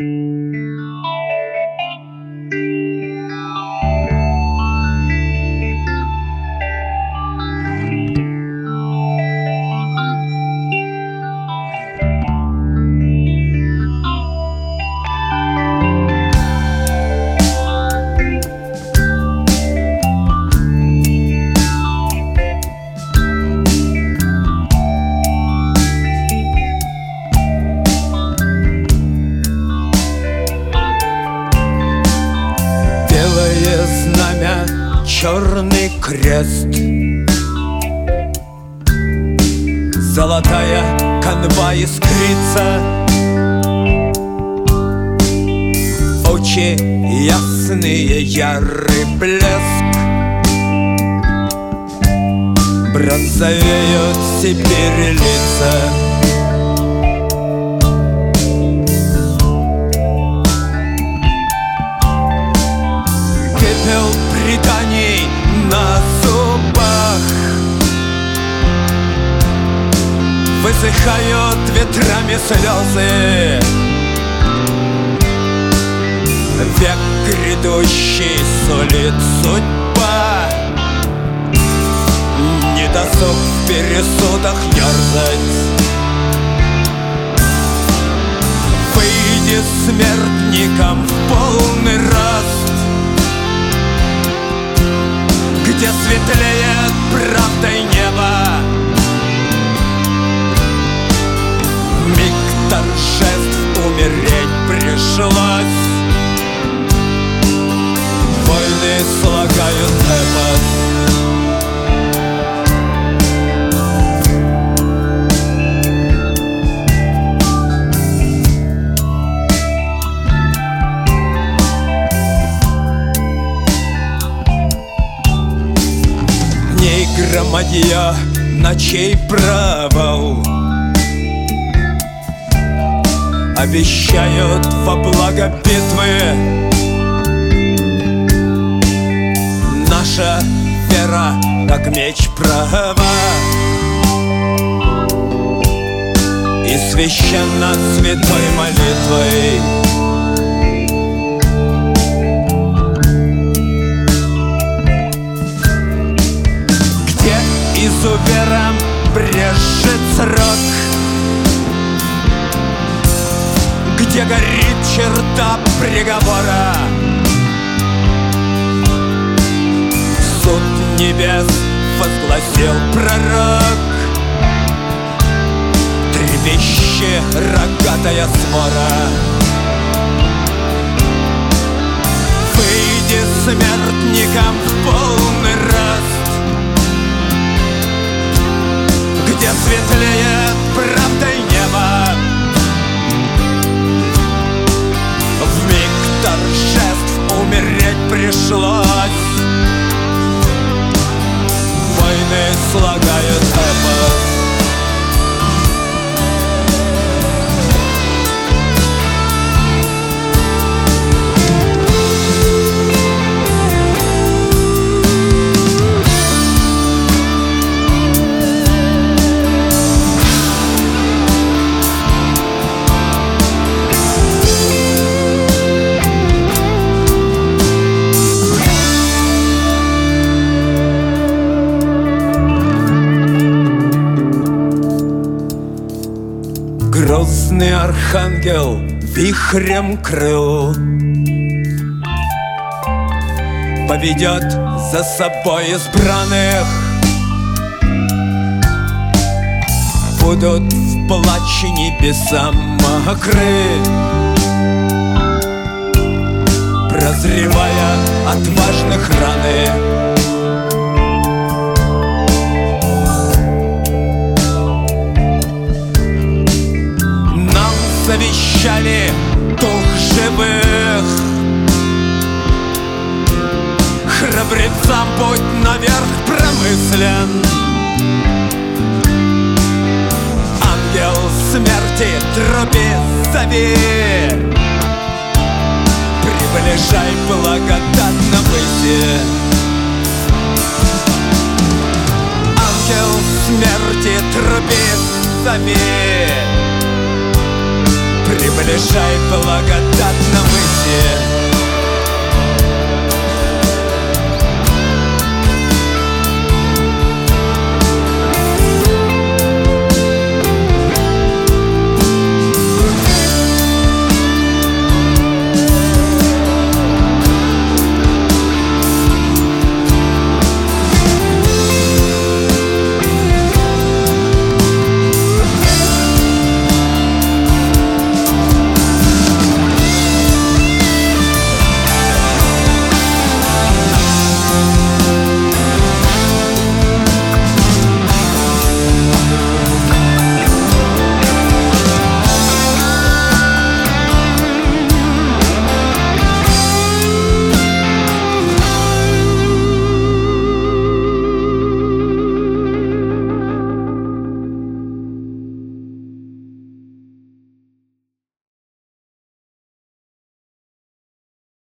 Mm-hmm. Знамя, черный крест. Золотая канва искрится. Очи ясные, ярый блеск. Бронзовеют теперь лица преданий на зубах. Высыхают ветрами слезы. Век грядущий сулит судьба. Не досуг в пересудах ерзать. Выйди смертником в полный громадья, ночей провал? Обещают во благо битвы. Наша вера, как меч права. И священно святой молитвой изувером брежет срок. Где горит черта приговора? Суд небес возгласил пророк. Трепещи рогатая свора tired. Грозный архангел вихрем крыл. Поведет за собой избранных. Будут в плаче небеса мокры. Прозревая от важных раны Храбрецам путь наверх промыслен. Ангел смерти труби зови. Приближай благодатно выйти. Ангел смерти труби зови. Приближай благодатно все